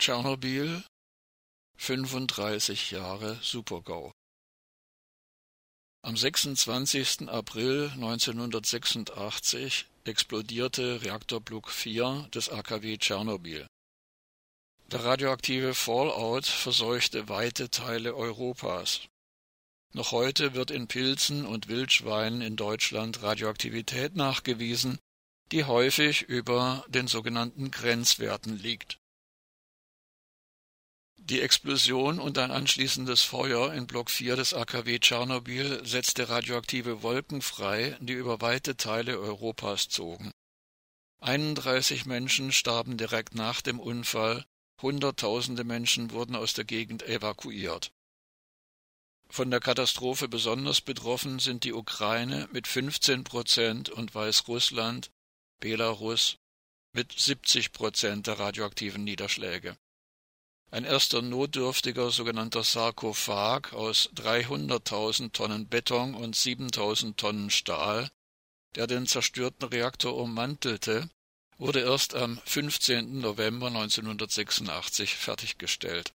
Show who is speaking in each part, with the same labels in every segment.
Speaker 1: Tschernobyl 35 Jahre Supergau Am 26. April 1986 explodierte Reaktorblock 4 des AKW Tschernobyl. Der radioaktive Fallout verseuchte weite Teile Europas. Noch heute wird in Pilzen und Wildschweinen in Deutschland Radioaktivität nachgewiesen, die häufig über den sogenannten Grenzwerten liegt die Explosion und ein anschließendes Feuer in Block 4 des AKW Tschernobyl setzte radioaktive Wolken frei, die über weite Teile Europas zogen. 31 Menschen starben direkt nach dem Unfall, Hunderttausende Menschen wurden aus der Gegend evakuiert. Von der Katastrophe besonders betroffen sind die Ukraine mit 15 Prozent und Weißrussland, Belarus mit 70 Prozent der radioaktiven Niederschläge ein erster notdürftiger sogenannter Sarkophag aus 300.000 Tonnen Beton und 7.000 Tonnen Stahl, der den zerstörten Reaktor ummantelte, wurde erst am 15. November 1986 fertiggestellt.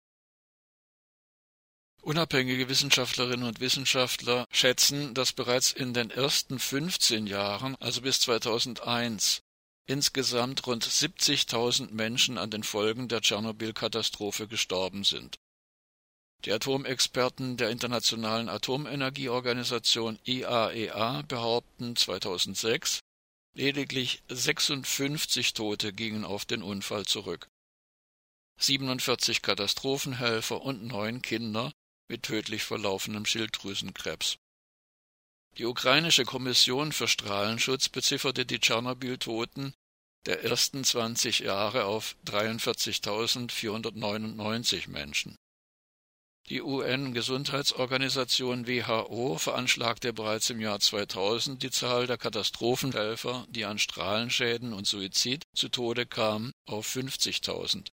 Speaker 1: Unabhängige Wissenschaftlerinnen und Wissenschaftler schätzen, dass bereits in den ersten 15 Jahren, also bis 2001, insgesamt rund 70.000 Menschen an den Folgen der Tschernobyl-Katastrophe gestorben sind. Die Atomexperten der Internationalen Atomenergieorganisation IAEA e behaupten 2006, lediglich 56 Tote gingen auf den Unfall zurück. 47 Katastrophenhelfer und neun Kinder mit tödlich verlaufenem Schilddrüsenkrebs die ukrainische Kommission für Strahlenschutz bezifferte die Tschernobyl-Toten der ersten 20 Jahre auf 43.499 Menschen. Die UN-Gesundheitsorganisation WHO veranschlagte bereits im Jahr 2000 die Zahl der Katastrophenhelfer, die an Strahlenschäden und Suizid zu Tode kamen, auf 50.000.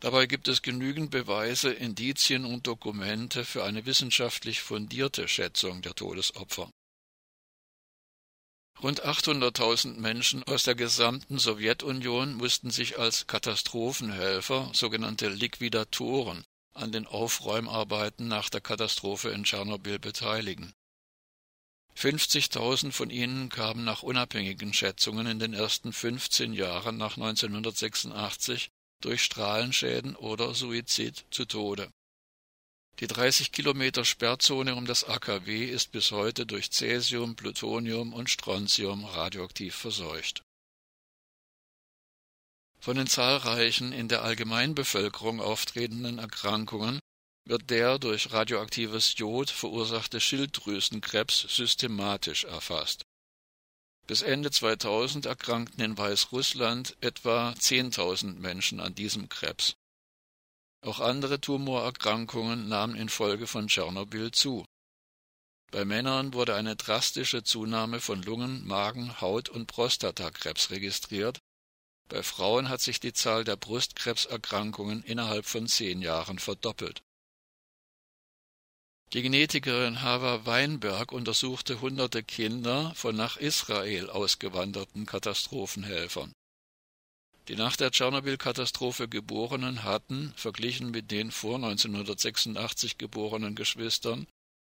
Speaker 1: Dabei gibt es genügend Beweise, Indizien und Dokumente für eine wissenschaftlich fundierte Schätzung der Todesopfer. Rund 800.000 Menschen aus der gesamten Sowjetunion mussten sich als Katastrophenhelfer, sogenannte Liquidatoren, an den Aufräumarbeiten nach der Katastrophe in Tschernobyl beteiligen. 50.000 von ihnen kamen nach unabhängigen Schätzungen in den ersten 15 Jahren nach 1986 durch Strahlenschäden oder Suizid zu Tode. Die 30 Kilometer Sperrzone um das AKW ist bis heute durch Cäsium, Plutonium und Strontium radioaktiv verseucht. Von den zahlreichen in der Allgemeinbevölkerung auftretenden Erkrankungen wird der durch radioaktives Jod verursachte Schilddrüsenkrebs systematisch erfasst bis Ende 2000 erkrankten in Weißrussland etwa 10.000 Menschen an diesem Krebs. Auch andere Tumorerkrankungen nahmen infolge von Tschernobyl zu. Bei Männern wurde eine drastische Zunahme von Lungen-, Magen-, Haut- und Prostatakrebs registriert, bei Frauen hat sich die Zahl der Brustkrebserkrankungen innerhalb von zehn Jahren verdoppelt die Genetikerin Hava Weinberg untersuchte hunderte Kinder von nach Israel ausgewanderten Katastrophenhelfern. Die nach der Tschernobyl-Katastrophe Geborenen hatten, verglichen mit den vor 1986 geborenen Geschwistern,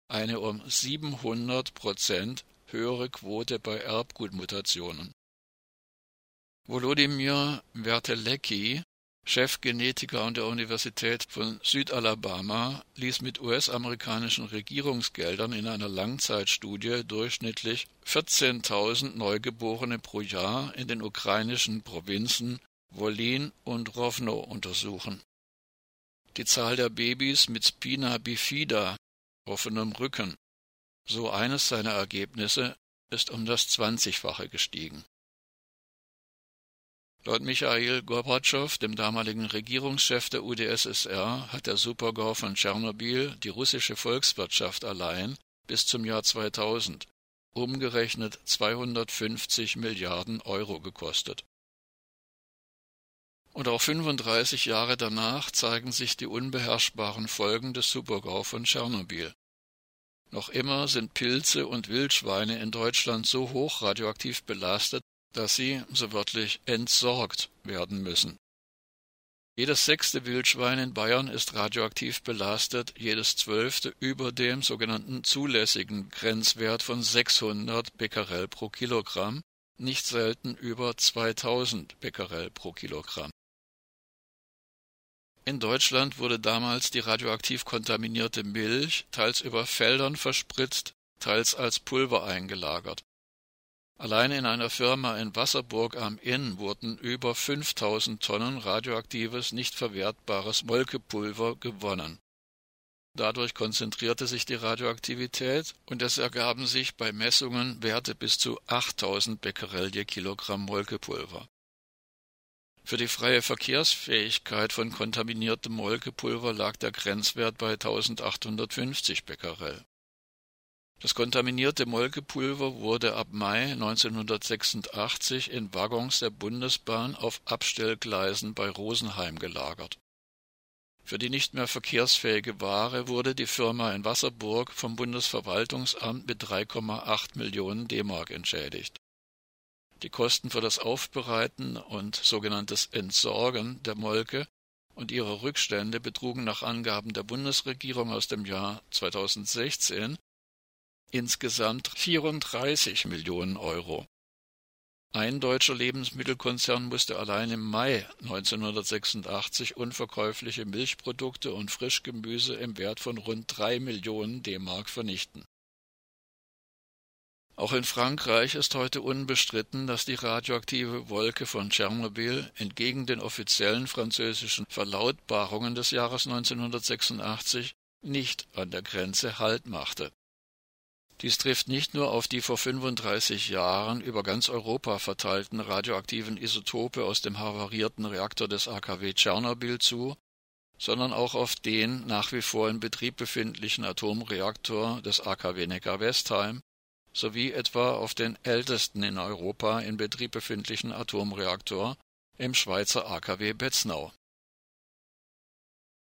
Speaker 1: eine um 700 Prozent höhere Quote bei Erbgutmutationen. Volodymyr Vertelecki Chefgenetiker an der Universität von Südalabama ließ mit US-amerikanischen Regierungsgeldern in einer Langzeitstudie durchschnittlich 14.000 Neugeborene pro Jahr in den ukrainischen Provinzen Wolin und Rowno untersuchen. Die Zahl der Babys mit Spina bifida, offenem Rücken, so eines seiner Ergebnisse, ist um das Zwanzigfache gestiegen Laut Michail Gorbatschow, dem damaligen Regierungschef der UdSSR, hat der Supergau von Tschernobyl die russische Volkswirtschaft allein bis zum Jahr 2000 umgerechnet 250 Milliarden Euro gekostet. Und auch 35 Jahre danach zeigen sich die unbeherrschbaren Folgen des Supergau von Tschernobyl. Noch immer sind Pilze und Wildschweine in Deutschland so hoch radioaktiv belastet, dass sie, so wörtlich, entsorgt werden müssen. Jedes sechste Wildschwein in Bayern ist radioaktiv belastet, jedes zwölfte über dem sogenannten zulässigen Grenzwert von 600 Becquerel pro Kilogramm, nicht selten über 2000 Becquerel pro Kilogramm. In Deutschland wurde damals die radioaktiv kontaminierte Milch teils über Feldern verspritzt, teils als Pulver eingelagert. Allein in einer Firma in Wasserburg am Inn wurden über 5000 Tonnen radioaktives, nicht verwertbares Molkepulver gewonnen. Dadurch konzentrierte sich die Radioaktivität und es ergaben sich bei Messungen Werte bis zu 8000 Becquerel je Kilogramm Molkepulver. Für die freie Verkehrsfähigkeit von kontaminiertem Molkepulver lag der Grenzwert bei 1850 Becquerel. Das kontaminierte Molkepulver wurde ab Mai 1986 in Waggons der Bundesbahn auf Abstellgleisen bei Rosenheim gelagert. Für die nicht mehr verkehrsfähige Ware wurde die Firma in Wasserburg vom Bundesverwaltungsamt mit 3,8 Millionen D-Mark entschädigt. Die Kosten für das Aufbereiten und sogenanntes Entsorgen der Molke und ihre Rückstände betrugen nach Angaben der Bundesregierung aus dem Jahr 2016 insgesamt 34 Millionen Euro. Ein deutscher Lebensmittelkonzern musste allein im Mai 1986 unverkäufliche Milchprodukte und Frischgemüse im Wert von rund drei Millionen D-Mark vernichten. Auch in Frankreich ist heute unbestritten, dass die radioaktive Wolke von Tschernobyl entgegen den offiziellen französischen Verlautbarungen des Jahres 1986 nicht an der Grenze Halt machte. Dies trifft nicht nur auf die vor 35 Jahren über ganz Europa verteilten radioaktiven Isotope aus dem havarierten Reaktor des AKW Tschernobyl zu, sondern auch auf den nach wie vor in Betrieb befindlichen Atomreaktor des AKW Neckar-Westheim sowie etwa auf den ältesten in Europa in Betrieb befindlichen Atomreaktor im Schweizer AKW Betznau